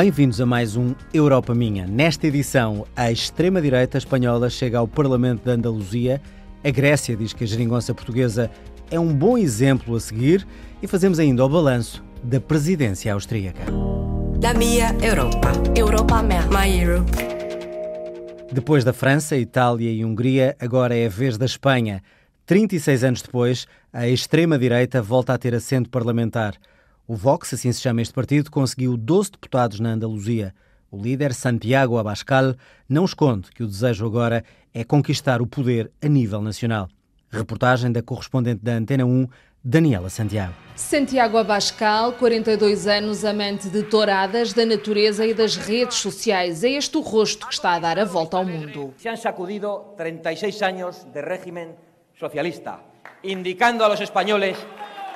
Bem-vindos a mais um Europa Minha. Nesta edição, a extrema-direita espanhola chega ao Parlamento da Andaluzia, a Grécia diz que a geringonça portuguesa é um bom exemplo a seguir e fazemos ainda o balanço da presidência austríaca. Da minha Europa. Europa minha. My Europe. Depois da França, Itália e Hungria, agora é a vez da Espanha. 36 anos depois, a extrema-direita volta a ter assento parlamentar. O Vox, assim se chama este partido, conseguiu 12 deputados na Andaluzia. O líder, Santiago Abascal, não esconde que o desejo agora é conquistar o poder a nível nacional. Reportagem da correspondente da Antena 1, Daniela Santiago. Santiago Abascal, 42 anos, amante de touradas, da natureza e das redes sociais. É este o rosto que está a dar a volta ao mundo. Se han sacudido 36 años de régimen socialista, indicando a los españoles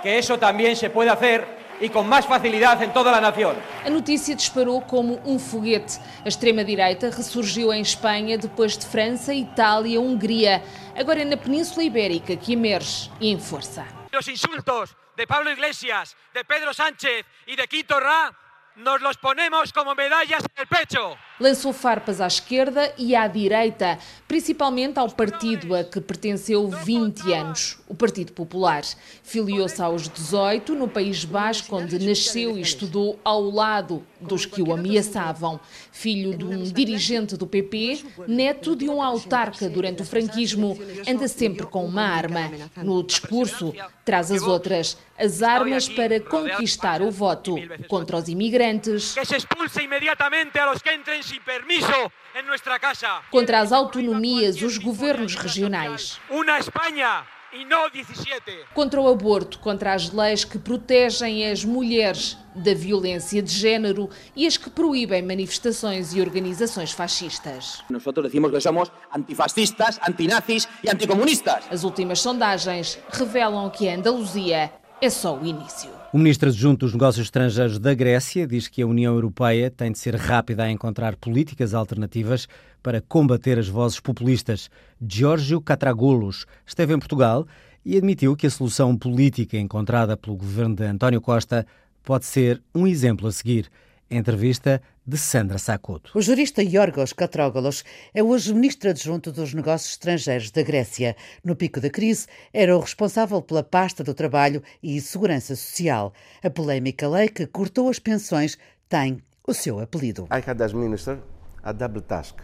que eso también se puede hacer e com mais facilidade em toda a nação. A notícia disparou como um foguete. A extrema-direita ressurgiu em Espanha depois de França, Itália, Hungria. Agora é na Península Ibérica que emerge e em força. Os insultos de Pablo Iglesias, de Pedro Sánchez e de Quito Rá nos los ponemos como medallas en el pecho. Lançou farpas à esquerda e à direita, principalmente ao partido a que pertenceu 20 anos, o Partido Popular. Filiou-se aos 18 no País Basco, onde nasceu e estudou ao lado dos que o ameaçavam. Filho de um dirigente do PP, neto de um autarca durante o franquismo, anda sempre com uma arma. No discurso, traz as outras, as armas para conquistar o voto contra os imigrantes. Que se expulse imediatamente a los que entren sin permiso en nuestra casa. Contra as autonomias, os governos regionais. Una España e não 17. Contra o aborto, contra as leis que protegem as mulheres da violência de género e as que proíbem manifestações e organizações fascistas. Nós decimos que somos antifascistas, antinazis e anticomunistas. As últimas sondagens revelam que a Andaluzia é só o início. O ministro adjunto dos Negócios Estrangeiros da Grécia diz que a União Europeia tem de ser rápida a encontrar políticas alternativas para combater as vozes populistas. Giorgio Catragoulos esteve em Portugal e admitiu que a solução política encontrada pelo governo de António Costa pode ser um exemplo a seguir. Entrevista de Sandra Sacuto. O jurista Yorgos Katrógalos é hoje ministro adjunto dos Negócios Estrangeiros da Grécia. No pico da crise, era o responsável pela pasta do trabalho e segurança social. A polémica lei que cortou as pensões tem o seu apelido. I had as minister a double task.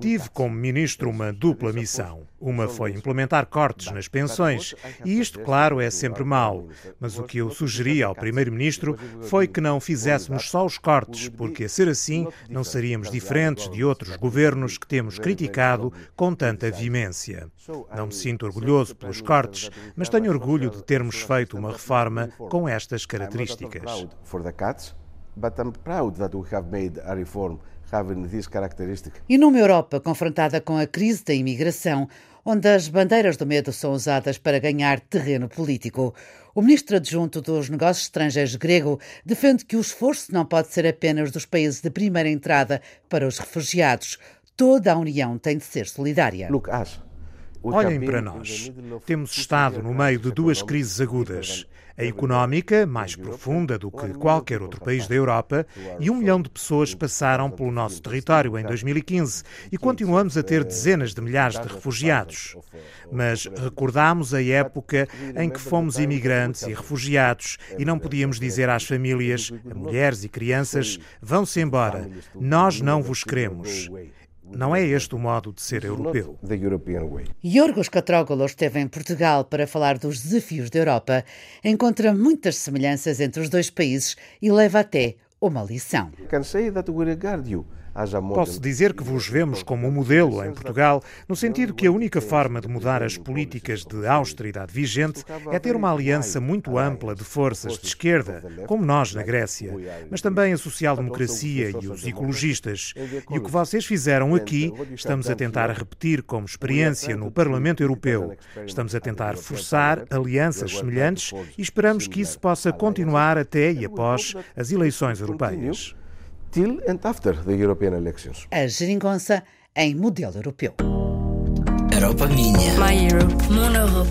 Tive como ministro uma dupla missão. Uma foi implementar cortes nas pensões, e isto, claro, é sempre mau. Mas o que eu sugeri ao primeiro-ministro foi que não fizéssemos só os cortes, porque a ser assim não seríamos diferentes de outros governos que temos criticado com tanta veemência. Não me sinto orgulhoso pelos cortes, mas tenho orgulho de termos feito uma reforma com estas características. But I'm proud that we have made a reform e numa Europa confrontada com a crise da imigração, onde as bandeiras do medo são usadas para ganhar terreno político, o ministro adjunto dos Negócios Estrangeiros grego defende que o esforço não pode ser apenas dos países de primeira entrada para os refugiados. Toda a União tem de ser solidária. Look, us. Olhem para nós. Temos estado no meio de duas crises agudas. A económica, mais profunda do que qualquer outro país da Europa, e um milhão de pessoas passaram pelo nosso território em 2015 e continuamos a ter dezenas de milhares de refugiados. Mas recordamos a época em que fomos imigrantes e refugiados e não podíamos dizer às famílias, a mulheres e crianças: vão-se embora, nós não vos queremos. Não é este o modo de ser europeu. Yorgos Katrógalos esteve em Portugal para falar dos desafios da Europa. Encontra muitas semelhanças entre os dois países e leva até uma lição. Posso dizer que vos vemos como um modelo em Portugal, no sentido que a única forma de mudar as políticas de austeridade vigente é ter uma aliança muito ampla de forças de esquerda, como nós na Grécia, mas também a social-democracia e os ecologistas. E o que vocês fizeram aqui, estamos a tentar repetir como experiência no Parlamento Europeu. Estamos a tentar forçar alianças semelhantes e esperamos que isso possa continuar até e após as eleições europeias till and after the European elections. A geringonça em modelo europeu. Europa minha. My Europe. Mon Europe.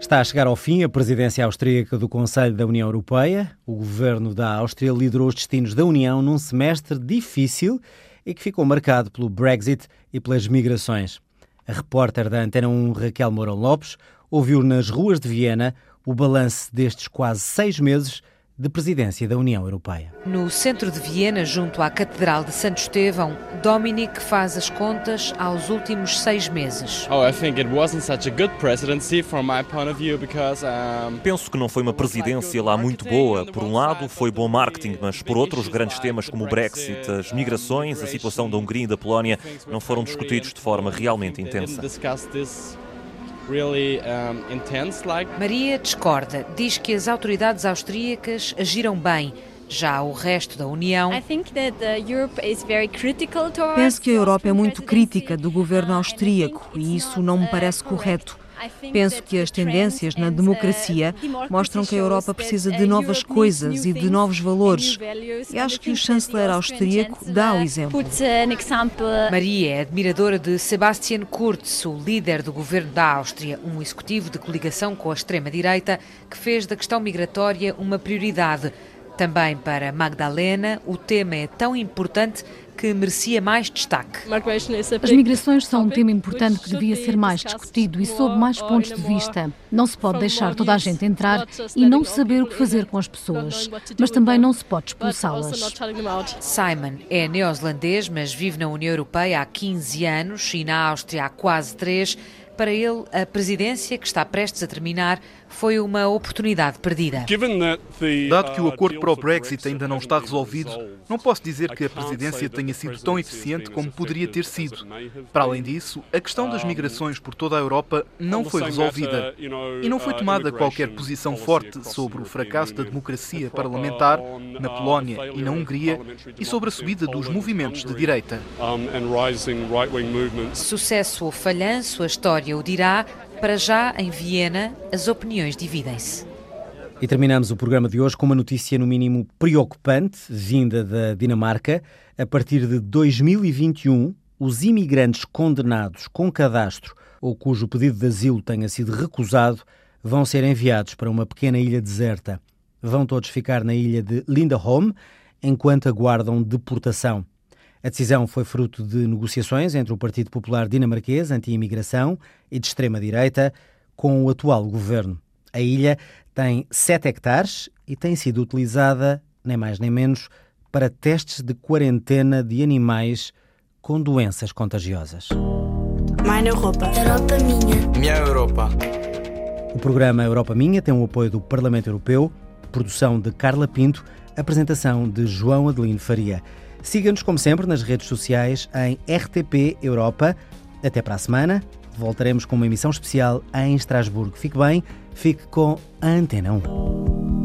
Está a chegar ao fim a presidência austríaca do Conselho da União Europeia. O governo da Áustria liderou os destinos da União num semestre difícil e que ficou marcado pelo Brexit e pelas migrações. A repórter da Antena 1, Raquel Mourão Lopes, ouviu nas ruas de Viena o balanço destes quase seis meses de presidência da União Europeia. No centro de Viena, junto à Catedral de Santo Estevão, Dominic faz as contas aos últimos seis meses. Penso que não foi uma presidência lá muito boa. Por um lado, foi bom marketing, mas por outro, os grandes temas como o Brexit, as migrações, a situação da Hungria e da Polónia não foram discutidos de forma realmente intensa. Maria discorda, diz que as autoridades austríacas agiram bem. Já o resto da União. Penso que a Europa é muito crítica do governo austríaco e isso não me parece correto. Penso que as tendências na democracia mostram que a Europa precisa de novas coisas e de novos valores. E acho que o chanceler austríaco dá o exemplo. Maria é admiradora de Sebastian Kurz, o líder do governo da Áustria, um executivo de coligação com a extrema-direita que fez da questão migratória uma prioridade. Também para Magdalena, o tema é tão importante que merecia mais destaque. As migrações são um tema importante que devia ser mais discutido e sob mais pontos de vista. Não se pode deixar toda a gente entrar e não saber o que fazer com as pessoas, mas também não se pode expulsá-las. Simon é neozelandês, mas vive na União Europeia há 15 anos e na Áustria há quase 3 para ele, a presidência, que está prestes a terminar, foi uma oportunidade perdida. Dado que o acordo para o Brexit ainda não está resolvido, não posso dizer que a presidência tenha sido tão eficiente como poderia ter sido. Para além disso, a questão das migrações por toda a Europa não foi resolvida e não foi tomada qualquer posição forte sobre o fracasso da democracia parlamentar na Polónia e na Hungria e sobre a subida dos movimentos de direita. Sucesso ou falhanço, a história o dirá. Para já, em Viena, as opiniões dividem-se. E terminamos o programa de hoje com uma notícia, no mínimo, preocupante, vinda da Dinamarca. A partir de 2021, os imigrantes condenados com cadastro ou cujo pedido de asilo tenha sido recusado vão ser enviados para uma pequena ilha deserta. Vão todos ficar na ilha de Lindholm enquanto aguardam deportação. A decisão foi fruto de negociações entre o Partido Popular Dinamarquês, anti-imigração e de extrema-direita, com o atual governo. A ilha tem 7 hectares e tem sido utilizada, nem mais nem menos, para testes de quarentena de animais com doenças contagiosas. Minha Europa. Europa minha. Minha Europa. O programa Europa Minha tem o apoio do Parlamento Europeu, produção de Carla Pinto, apresentação de João Adelino Faria. Siga-nos, como sempre, nas redes sociais em RTP Europa. Até para a semana. Voltaremos com uma emissão especial em Estrasburgo. Fique bem, fique com a Antena 1.